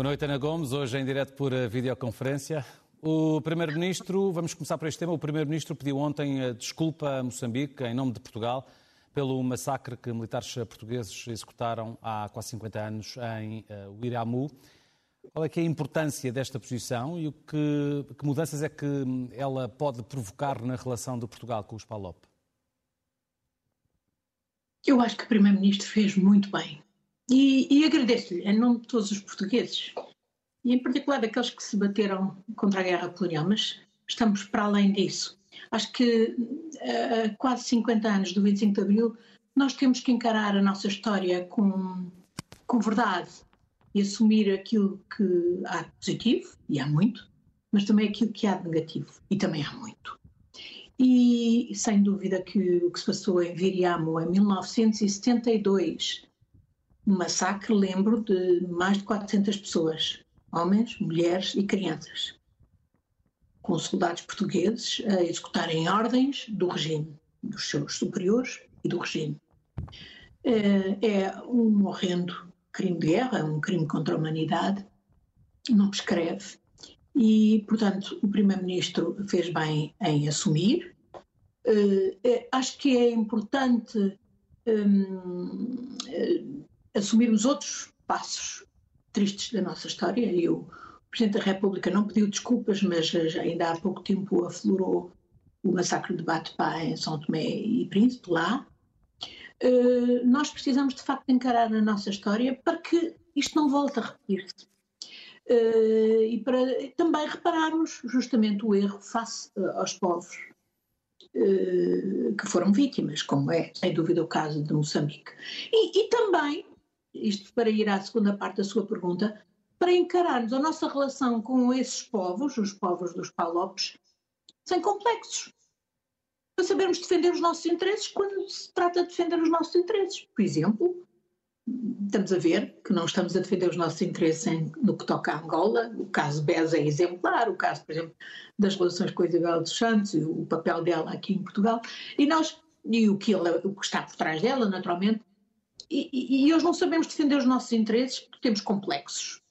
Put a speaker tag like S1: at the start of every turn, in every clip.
S1: Boa noite, Ana Gomes. Hoje em direto por videoconferência. O Primeiro-Ministro, vamos começar por este tema. O Primeiro-Ministro pediu ontem desculpa a Moçambique, em nome de Portugal, pelo massacre que militares portugueses executaram há quase 50 anos em Uiramu. Qual é, que é a importância desta posição e o que, que mudanças é que ela pode provocar na relação de Portugal com os PALOP?
S2: Eu acho que o Primeiro-Ministro fez muito bem. E, e agradeço-lhe, em nome de todos os portugueses, e em particular daqueles que se bateram contra a guerra colonial, mas estamos para além disso. Acho que há quase 50 anos do 25 de Abril, nós temos que encarar a nossa história com, com verdade e assumir aquilo que há de positivo, e há muito, mas também aquilo que há de negativo, e também há muito. E sem dúvida que o que se passou em Viriamo em 1972, um massacre, lembro, de mais de 400 pessoas, homens, mulheres e crianças, com soldados portugueses a executarem ordens do regime, dos seus superiores e do regime. É, é um horrendo crime de guerra, um crime contra a humanidade, não prescreve. E, portanto, o Primeiro-Ministro fez bem em assumir. Uh, acho que é importante um, uh, assumirmos outros passos tristes da nossa história. E o Presidente da República não pediu desculpas, mas ainda há pouco tempo aflorou o massacre de Batpá em São Tomé e Príncipe, lá. Uh, nós precisamos de facto encarar a nossa história para que isto não volte a repetir-se. Uh, e para também repararmos justamente o erro face uh, aos povos que foram vítimas, como é sem dúvida o caso de Moçambique. E, e também isto para ir à segunda parte da sua pergunta, para encararmos a nossa relação com esses povos, os povos dos Palopes, sem complexos. Para sabermos defender os nossos interesses quando se trata de defender os nossos interesses. Por exemplo, estamos a ver que não estamos a defender os nossos interesses em, no que toca a Angola. O caso BES é exemplar, o caso, por exemplo, das relações com a Isabel dos Santos e o papel dela aqui em Portugal. E nós, e o que, ela, o que está por trás dela, naturalmente, e, e, hoje não sabemos defender os nossos interesses porque temos complexos.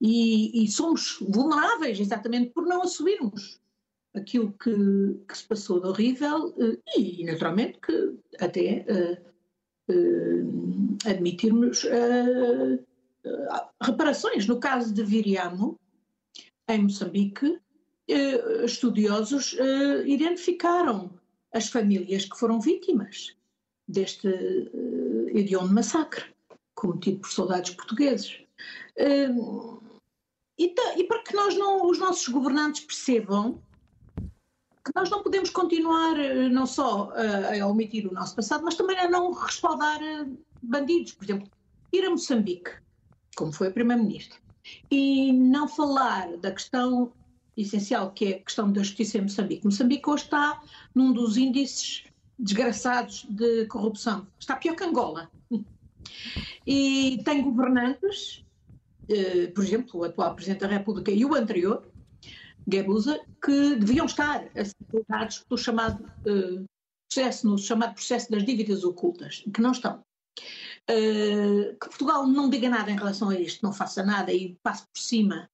S2: E, e somos vulneráveis exatamente por não assumirmos aquilo que, que se passou de horrível eh, e, naturalmente, que até uh, uh, admitirmos uh, reparações. No caso de Viriamo, em Moçambique, estudiosos identificaram as famílias que foram vítimas deste uh, hediondo massacre cometido por soldados portugueses. Uh, e, e, para que nós não, os nossos governantes percebam que nós não podemos continuar eh, não só a, a omitir o nosso passado, mas também a não respaldar bandidos. Por exemplo, ir a Moçambique, como foi o Primeiro-Ministro, e não falar da questão essencial que é a questão da justiça em Moçambique. Moçambique hoje está num dos índices desgraçados de corrupção. Está pior que Angola. E tem governantes, eh, por exemplo, o atual Presidente da República e o anterior, Guebuza, que deviam estar a ser julgados pelo chamado eh, processo, no chamado processo das dívidas ocultas, que não estão. Uh, que Portugal não diga nada em relação a isto, não faça nada e passe por cima.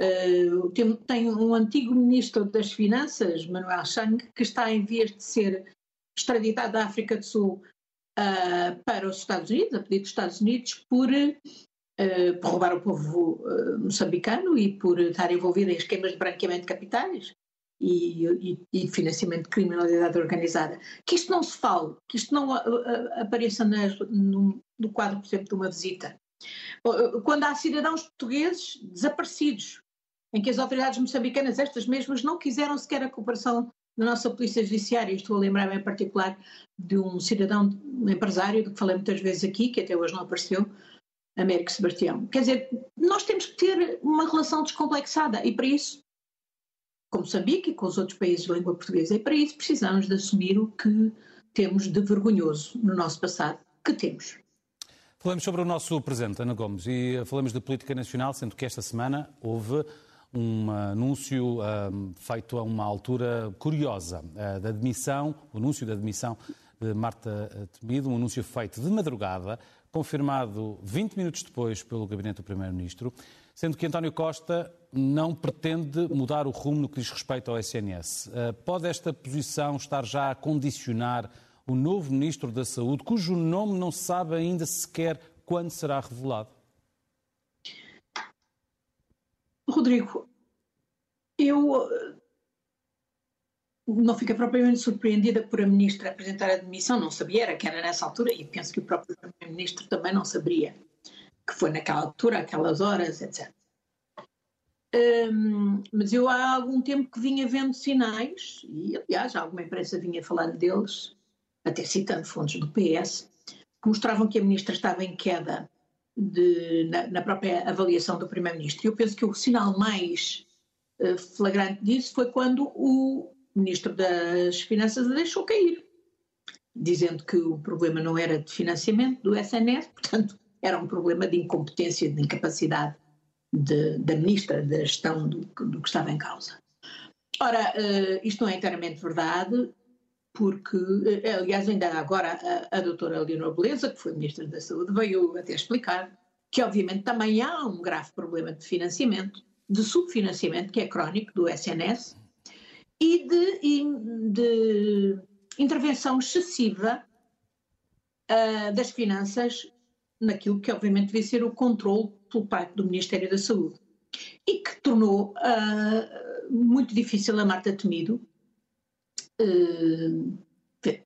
S2: Uh, tem, tem, um antigo ministro das Finanças, Manuel Chang, que está em vias de ser extraditado da África do Sul uh, para os Estados Unidos, a pedido dos Estados Unidos, por, uh, por roubar o povo uh, moçambicano e por estar envolvido em esquemas de branqueamento de capitais e, e, e, financiamento de criminalidade organizada. Que isto não se fale, que isto não apareça nas, no, no quadro, por exemplo, de uma visita. Quando há cidadãos portugueses desaparecidos, em que as autoridades moçambicanas, estas mesmas, não quiseram sequer a cooperação na nossa Polícia Judiciária. Estou a lembrar-me em particular de um cidadão, um empresário, que falei muitas vezes aqui, que até hoje não apareceu, Américo Sebastião. Quer dizer, nós temos que ter uma relação descomplexada e para isso, com Moçambique e com os outros países de língua portuguesa, e para isso precisamos de assumir o que temos de vergonhoso no nosso passado, que temos.
S1: Falamos sobre o nosso presente, Ana Gomes, e falamos de política nacional, sendo que esta semana houve um anúncio feito a uma altura curiosa uh, da admissão, o anúncio da admissão de Marta Temido, um anúncio feito de madrugada, confirmado 20 minutos depois pelo gabinete do Primeiro-Ministro. sendo que António Costa não pretende mudar o rumo no que diz respeito ao SNS. Eh, pode esta posição estar já a condicionar o novo Ministro da Saúde, cujo nome não se sabe ainda sequer quando será revelado?
S2: Rodrigo, eu eh, não fiquei propriamente surpreendida por a Ministra apresentar a demissão, não sabia, era que era nessa altura, e penso que o próprio Primeiro-Ministro também não saberia que foi naquela altura, aquelas horas, etc. Um, mas eu há algum tempo que vinha vendo sinais, e aliás, alguma imprensa vinha falando deles, até citando fontes do PS, que mostravam que a ministra estava em queda de, na, na, própria avaliação do primeiro-ministro. Eu penso que o sinal mais uh, flagrante disso foi quando o ministro das Finanças a deixou cair, dizendo que o problema não era de financiamento do SNS, portanto, era um problema de incompetência, de incapacidade de, da ministra da gestão do, do, que estava em causa. Ora, uh, isto não é inteiramente verdade, porque, uh, aliás, ainda agora a, a doutora Leonor Beleza, que foi ministra da Saúde, veio até explicar que, obviamente, também há um grave problema de financiamento, de subfinanciamento, que é crónico do SNS, e de, de intervenção excessiva uh, das finanças naquilo que, obviamente, devia ser o controle pelo parte do Ministério da Saúde. E que tornou uh, muito difícil a Marta Temido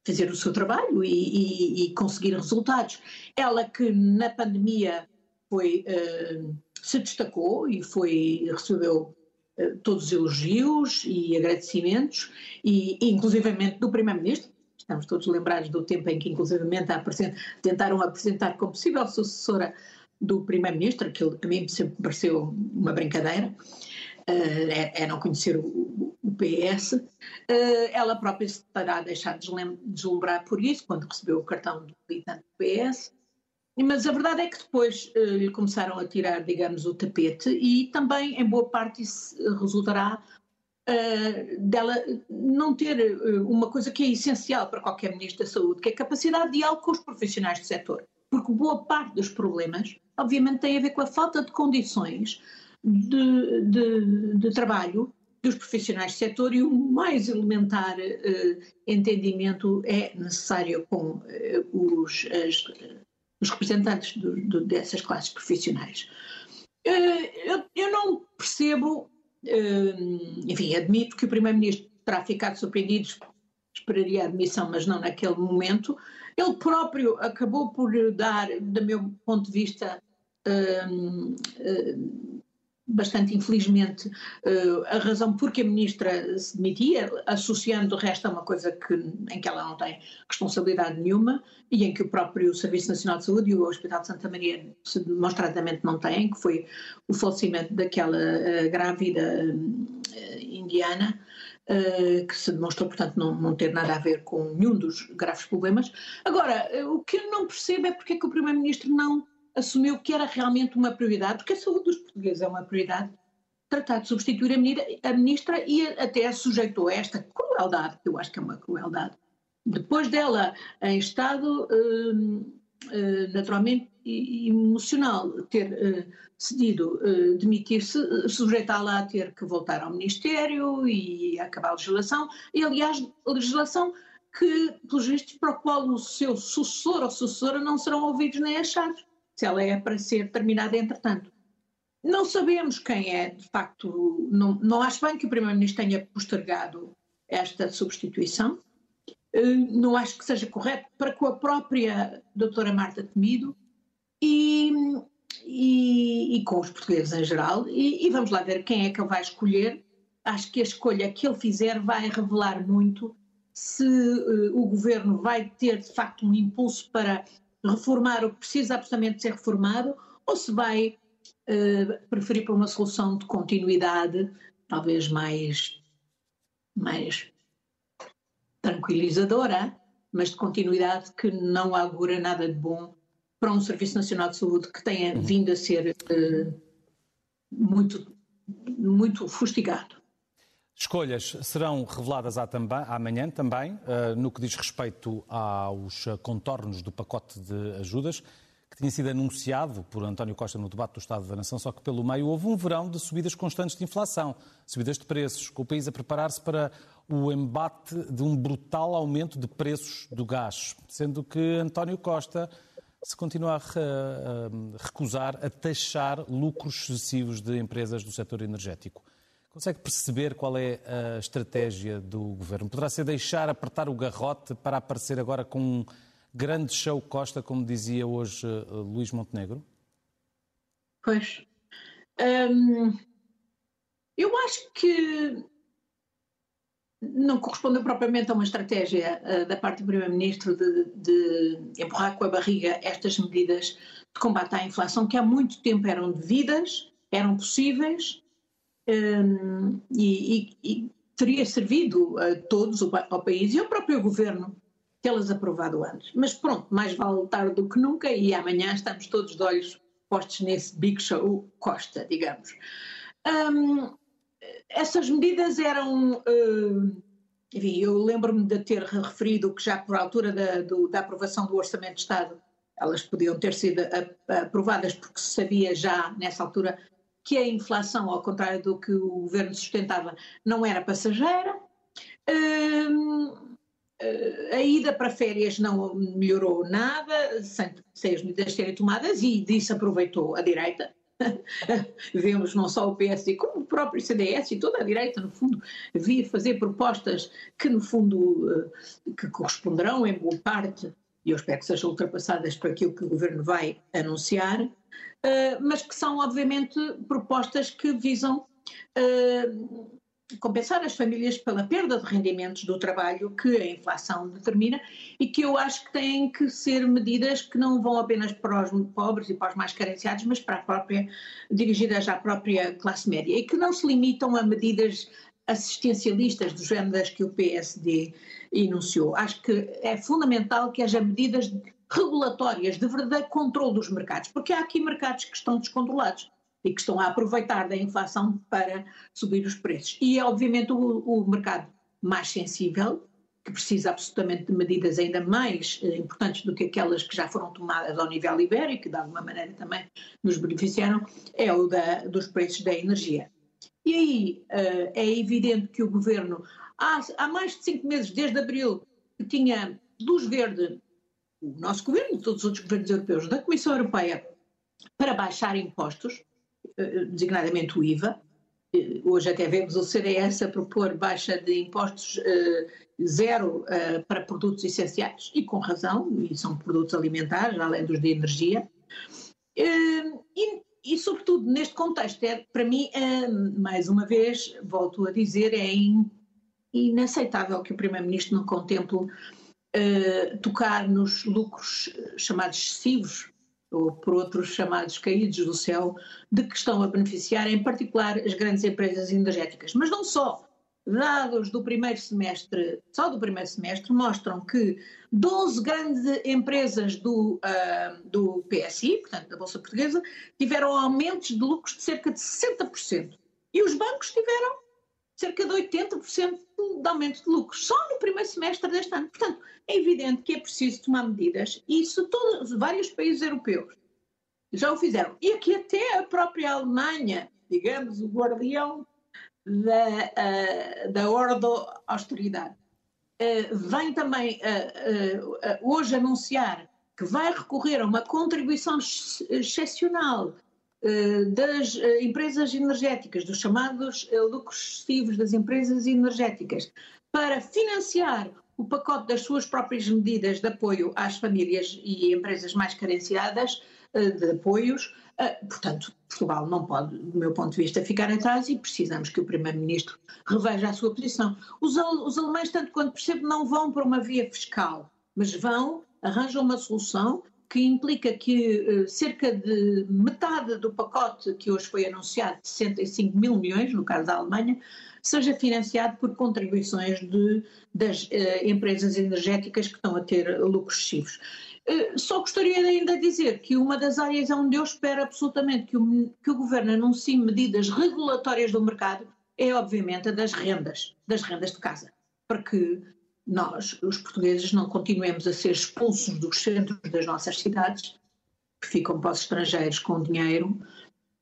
S2: fazer o seu trabalho e, e, e, conseguir resultados. Ela que na pandemia foi, uh, se destacou e foi, recebeu todos os elogios e agradecimentos, e, e inclusivamente do Primeiro-Ministro, estamos todos lembrados do tempo em que, inclusivamente, tentaram apresentar como possível sucessora do Primeiro-Ministro, que a mim sempre pareceu uma brincadeira, uh, é, é, não conhecer o, o PS. Uh, ela própria se terá deixado deslumbrar por isso, quando recebeu o cartão do militante do PS. Mas a verdade é que depois uh, lhe começaram a tirar, digamos, o tapete e também, em boa parte, isso resultará uh, dela não ter uma coisa que é essencial para qualquer Ministro da Saúde, que é a capacidade de diálogo com os profissionais do setor. Porque boa parte dos problemas obviamente tem a ver com a falta de condições de, de, de trabalho dos profissionais do setor e o mais elementar uh, entendimento é necessário com uh, os, as, os, representantes do, do, dessas classes profissionais. Uh, eu, eu, não percebo, enfim, admito que o Primeiro-Ministro terá ficado surpreendido, esperaria a admissão, mas não naquele momento. Ele próprio acabou por dar, do meu ponto de vista, bastante infelizmente, a razão porque a ministra se demitia, associando o resto a uma coisa que, em que ela não tem responsabilidade nenhuma e em que o próprio Serviço Nacional de Saúde e o Hospital de Santa Maria demonstradamente não têm, que foi o falecimento daquela grávida indiana, que se demonstrou, portanto, não, não, ter nada a ver com nenhum dos graves problemas. Agora, o que eu não percebo é porque é que o Primeiro-Ministro não assumiu que era realmente uma prioridade, porque a saúde dos portugueses é uma prioridade, tratar de substituir a ministra e até sujeitou a esta crueldade, que eu acho que é uma crueldade. Depois dela, em estado hum, hum, naturalmente emocional, ter hum, decidido demitir-se, sujeitá-la a ter que voltar ao Ministério e acabar a legislação, e aliás, a legislação que, pelos vistos, para o qual o seu sucessor ou sucessora não serão ouvidos nem achados se ela é para ser terminada entretanto. Não sabemos quem é, de facto, não, não acho bem que o Primeiro-Ministro tenha postergado esta substituição. Eh, não acho que seja correto para com a própria doutora Marta Temido e, e, e com os portugueses em geral. E, e, vamos lá ver quem é que ele vai escolher. Acho que a escolha que ele fizer vai revelar muito se uh, o governo vai ter, de facto, um impulso para reformar o que precisa absolutamente ser reformado ou se vai uh, preferir para uma solução de continuidade, talvez mais, mais tranquilizadora, mas de continuidade que não augura nada de bom para um Serviço Nacional de Saúde que tenha uhum. vindo a ser uh, muito, muito fustigado.
S1: Escolhas serão reveladas amanhã também, eh, no que diz respeito aos contornos do pacote de ajudas, que tinha sido anunciado por António Costa no debate do Estado da Nação, só que pelo meio houve um verão de subidas constantes de inflação, subidas de preços, com o país a preparar-se para o embate de um brutal aumento de preços do gás, sendo que António Costa se continua a recusar a taxar lucros excessivos de empresas do setor energético. Consegue perceber qual é a estratégia do governo? Poderá ser deixar apertar o garrote para aparecer agora com um grande show Costa, como dizia hoje uh, Luís Montenegro?
S2: Pois. Hum, eu acho que não correspondeu propriamente a uma estratégia uh, da parte do Primeiro-Ministro de, de, empurrar com a barriga estas medidas de combate à inflação, que há muito tempo eram devidas, eram possíveis um, e, e, e, teria servido a todos, ao país e ao próprio Governo, tê-las aprovado antes. Mas pronto, mais vale tarde do que nunca e amanhã estamos todos de olhos postos nesse Big Show Costa, digamos. Um, essas medidas eram. Uh, enfim, eu lembro-me de ter referido que já por altura da, do, da aprovação do Orçamento de Estado elas podiam ter sido aprovadas porque se sabia já nessa altura que a inflação, ao contrário do que o governo sustentava, não era passageira. Uh, a ida para férias não melhorou nada, sem, sem as medidas serem tomadas, e disso aproveitou a direita. Vemos não só o PSD, como o próprio CDS e toda a direita, no fundo, via fazer propostas que, no fundo, eh, que corresponderão em boa parte, e eu espero que sejam ultrapassadas por aquilo que o governo vai anunciar, eh, mas que são, obviamente, propostas que visam eh, compensar as famílias pela perda de rendimentos do trabalho que a inflação determina e que eu acho que têm que ser medidas que não vão apenas para os pobres e para os mais carenciados, mas para a própria, dirigidas à própria classe média e que não se limitam a medidas assistencialistas do género das que o PSD enunciou. Acho que é fundamental que haja medidas regulatórias de verdadeiro controle dos mercados, porque há aqui mercados que estão descontrolados e que estão a aproveitar da inflação para subir os preços. E é obviamente o, o mercado mais sensível, que precisa absolutamente de medidas ainda mais eh, importantes do que aquelas que já foram tomadas ao nível ibérico, que de alguma maneira também nos beneficiaram, é o da, dos preços da energia. E aí eh, é evidente que o governo, há, há mais de cinco meses, desde abril, que tinha luz verde, o nosso governo todos os outros governos europeus, da Comissão Europeia, para baixar impostos, eh, designadamente o IVA. Eh, hoje até vemos o CDS a propor baixa de impostos uh, zero para produtos essenciais, e com razão, e são produtos alimentares, além dos de energia. E, e, sobretudo, neste contexto, é, para mim, mais uma vez, volto a dizer, é in, inaceitável que o Primeiro-Ministro não contemple tocar nos lucros chamados excessivos ou por outros chamados caídos do céu, de que estão a beneficiar, em particular, as grandes empresas energéticas. Mas não só. Dados do primeiro semestre, só do primeiro semestre, mostram que 12 grandes empresas do, uh, do PSI, portanto da Bolsa Portuguesa, tiveram aumentos de lucros de cerca de 60%. E os bancos tiveram cerca de 80% de aumento de lucros, só no primeiro semestre deste ano. Portanto, é evidente que é preciso tomar medidas, e isso todos, vários países europeus já o fizeram. E aqui até a própria Alemanha, digamos, o guardião da, uh, da da austeridade, uh, vem também uh, hoje anunciar que vai recorrer a uma contribuição excepcional eh, das eh, empresas energéticas, dos chamados eh, lucros excessivos das empresas energéticas, para financiar o pacote das suas próprias medidas de apoio às famílias e empresas mais carenciadas de apoios. Portanto, Portugal não pode, do meu ponto de vista, ficar atrás e precisamos que o Primeiro-Ministro reveja a sua posição. Os, os alemães, tanto quanto percebo, não vão para uma via fiscal, mas vão, arranjam uma solução que implica que uh, cerca de metade do pacote que hoje foi anunciado, de 65 mil milhões, no caso da Alemanha, seja financiado por contribuições de, das uh, empresas energéticas que estão a ter lucros excessivos. Uh, só gostaria ainda de dizer que uma das áreas onde eu espero absolutamente que o, que o Governo anuncie medidas regulatórias do mercado é, obviamente, a das rendas, das rendas de casa, para que nós, os portugueses, não continuemos a ser expulsos dos centros das nossas cidades que ficam para os estrangeiros com dinheiro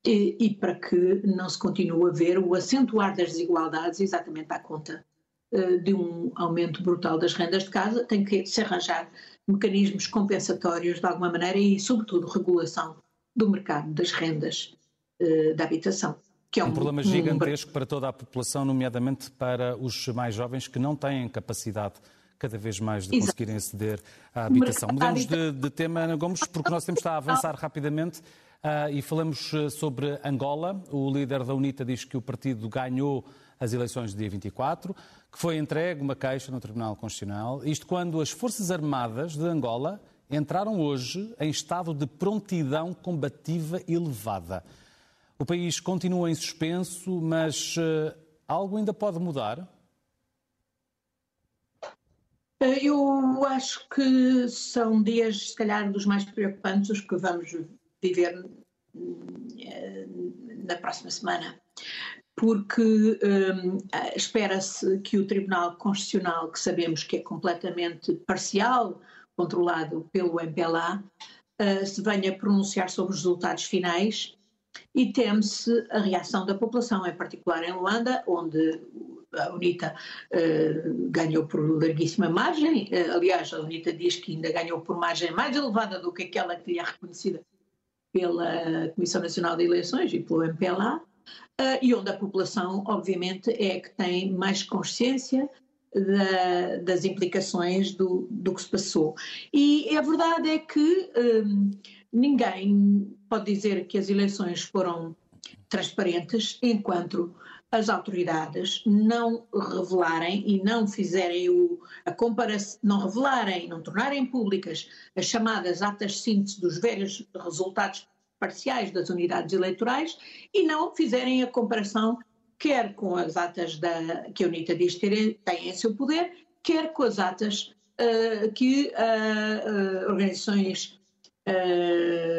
S2: e, e para que não se continue a ver o acentuar das desigualdades exatamente à conta uh, de um aumento brutal das rendas de casa, tem que se arranjar mecanismos compensatórios de alguma maneira e, sobretudo, regulação do mercado das rendas uh, da habitação.
S1: Que é um, um problema gigantesco um... para toda a população, nomeadamente para os mais jovens que não têm capacidade cada vez mais de conseguirem aceder à habitação. Mudamos de, de, tema, Ana Gomes, porque nós temos a avançar rapidamente uh, e falamos ah, sobre Angola. O líder da UNITA diz que o partido ganhou as eleições de dia 24, que foi entregue uma queixa no Tribunal Constitucional. Isto quando as Forças Armadas de Angola entraram hoje em estado de prontidão combativa elevada. O país continua em suspenso, mas uh, algo ainda pode mudar?
S2: Eu acho que são dias, se calhar, dos mais preocupantes os que vamos viver eh, na próxima semana, porque um, espera-se que o Tribunal Constitucional, que sabemos que é completamente parcial, controlado pelo MPLA, uh, se venha pronunciar sobre os resultados finais e teme-se a reação da população, em particular em Luanda, onde a UNITA uh, ganhou por larguíssima margem. Uh, aliás, a UNITA diz que ainda ganhou por margem mais elevada do que aquela que lhe é reconhecida pela Comissão Nacional de Eleições e pelo MPLA, eh, e onde a população, obviamente, é que tem mais consciência da, das implicações do, do, que se passou. E a verdade é que ninguém pode dizer que as eleições foram transparentes enquanto as autoridades não revelarem e não fizerem o, a comparação, não revelarem, não tornarem públicas as chamadas atas síntese dos velhos resultados parciais das unidades eleitorais e não fizerem a comparação quer com as atas da, que a UNITA diz ter, tem em seu poder, quer com as atas uh, que uh, uh, organizações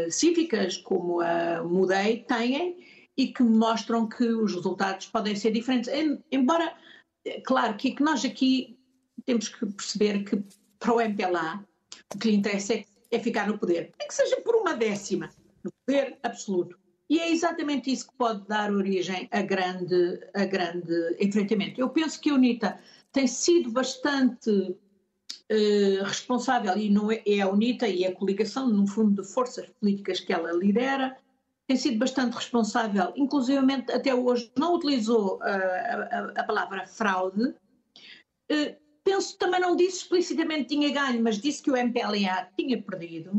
S2: cívicas como a MUDEI têm e que mostram que os resultados podem ser diferentes. Embora, claro, que, que nós aqui temos que perceber que para o MPLA o que lhe interessa é, é ficar no poder, nem que seja por uma décima, no poder absoluto. E é exatamente isso que pode dar origem a grande, a grande enfrentamento. Eu penso que a UNITA tem sido bastante uh, responsável, e não é, é, a UNITA e a coligação, no fundo, de forças políticas que ela lidera, tem sido bastante responsável, inclusivamente até hoje não utilizou uh, a, a, palavra fraude. Uh, penso também não disse explicitamente tinha ganho, mas disse que o MPLA tinha perdido,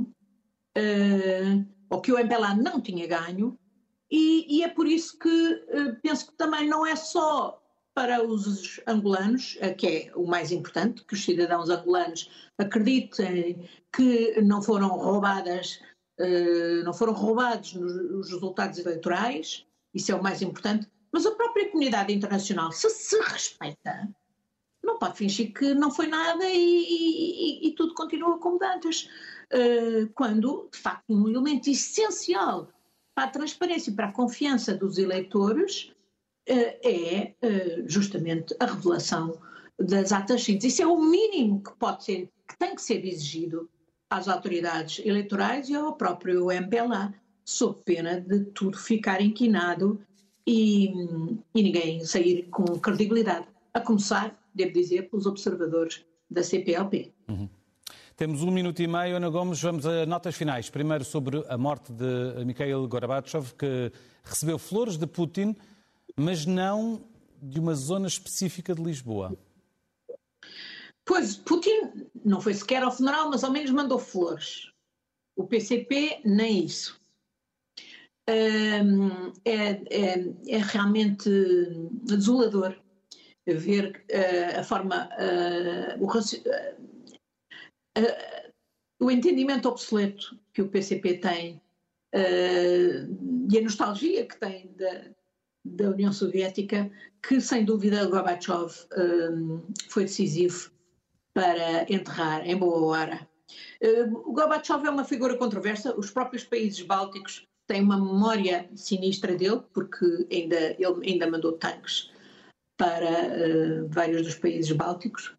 S2: uh, ou que o MPLA não tinha ganho, e, e é por isso que penso que também não é só para os angolanos, que é o mais importante, que os cidadãos angolanos acreditem que não foram roubadas eh, não foram roubados nos, resultados eleitorais, isso é o mais importante, mas a própria comunidade internacional, se se respeita, não pode fingir que não foi nada e, e, e tudo continua como antes. Uh, quando, de facto, um elemento essencial para a transparência e para a confiança dos eleitores é uh, justamente a revelação das atas síntese. Isso é o mínimo que pode ser, que tem que ser exigido às autoridades eleitorais e ao próprio MPLA, sob pena de tudo ficar inquinado e, e ninguém sair com credibilidade. A começar, devo dizer, pelos observadores da CPLP.
S1: Uhum. Temos um minuto e meio, Ana Gomes. Vamos a notas finais. Primeiro sobre a morte de Mikhail Gorbachev, que recebeu flores de Putin, mas não de uma zona específica de Lisboa.
S2: Pois, Putin não foi sequer ao funeral, mas ao menos mandou flores. O PCP, nem isso. É, é, é, realmente desolador ver uh, a forma, uh, o, uh, o, entendimento obsoleto que o PCP tem e a nostalgia que tem da, da União Soviética, que sem dúvida Gorbachev foi decisivo para enterrar em boa hora. Uh, Gorbachev é uma figura controversa, os próprios países bálticos têm uma memória sinistra dele, porque ainda, ele ainda mandou tanques para uh, vários dos países bálticos,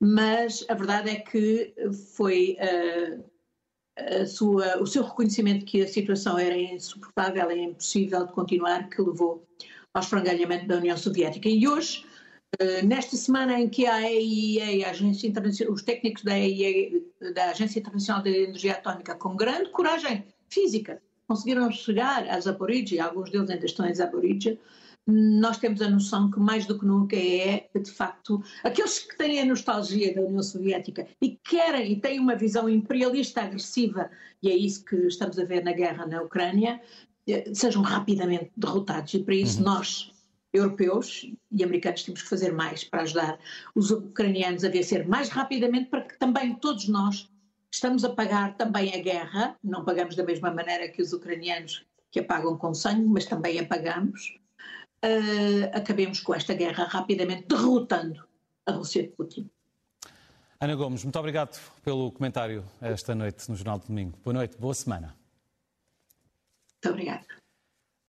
S2: mas a verdade é que foi uh, sua, o seu reconhecimento que a situação era insuportável, era impossível de continuar, que levou ao esfrangalhamento da União Soviética. E hoje, eh, nesta semana em que a AIEA, a Agência Internacional, os técnicos da AIEA, da Agência Internacional de Energia Atómica, com grande coragem física, conseguiram chegar a Zaporizhia, alguns deles ainda estão em Zaporizhia, nós temos a noção que mais do que nunca é, de facto, aqueles que têm a nostalgia da União Soviética e querem e têm uma visão imperialista agressiva, e é isso que estamos a ver na guerra na Ucrânia, eh, sejam rapidamente derrotados. E para isso uhum. nós, europeus e americanos, temos que fazer mais para ajudar os ucranianos a vencer mais rapidamente, para que também todos nós estamos a pagar também a guerra, não pagamos da mesma maneira que os ucranianos que a pagam com sangue, mas também a pagamos uh, acabemos com esta guerra rapidamente, derrotando a Rússia de Putin.
S1: Ana Gomes, muito obrigado pelo comentário esta noite no Jornal de Domingo. Boa noite, boa semana.
S2: Muito obrigada.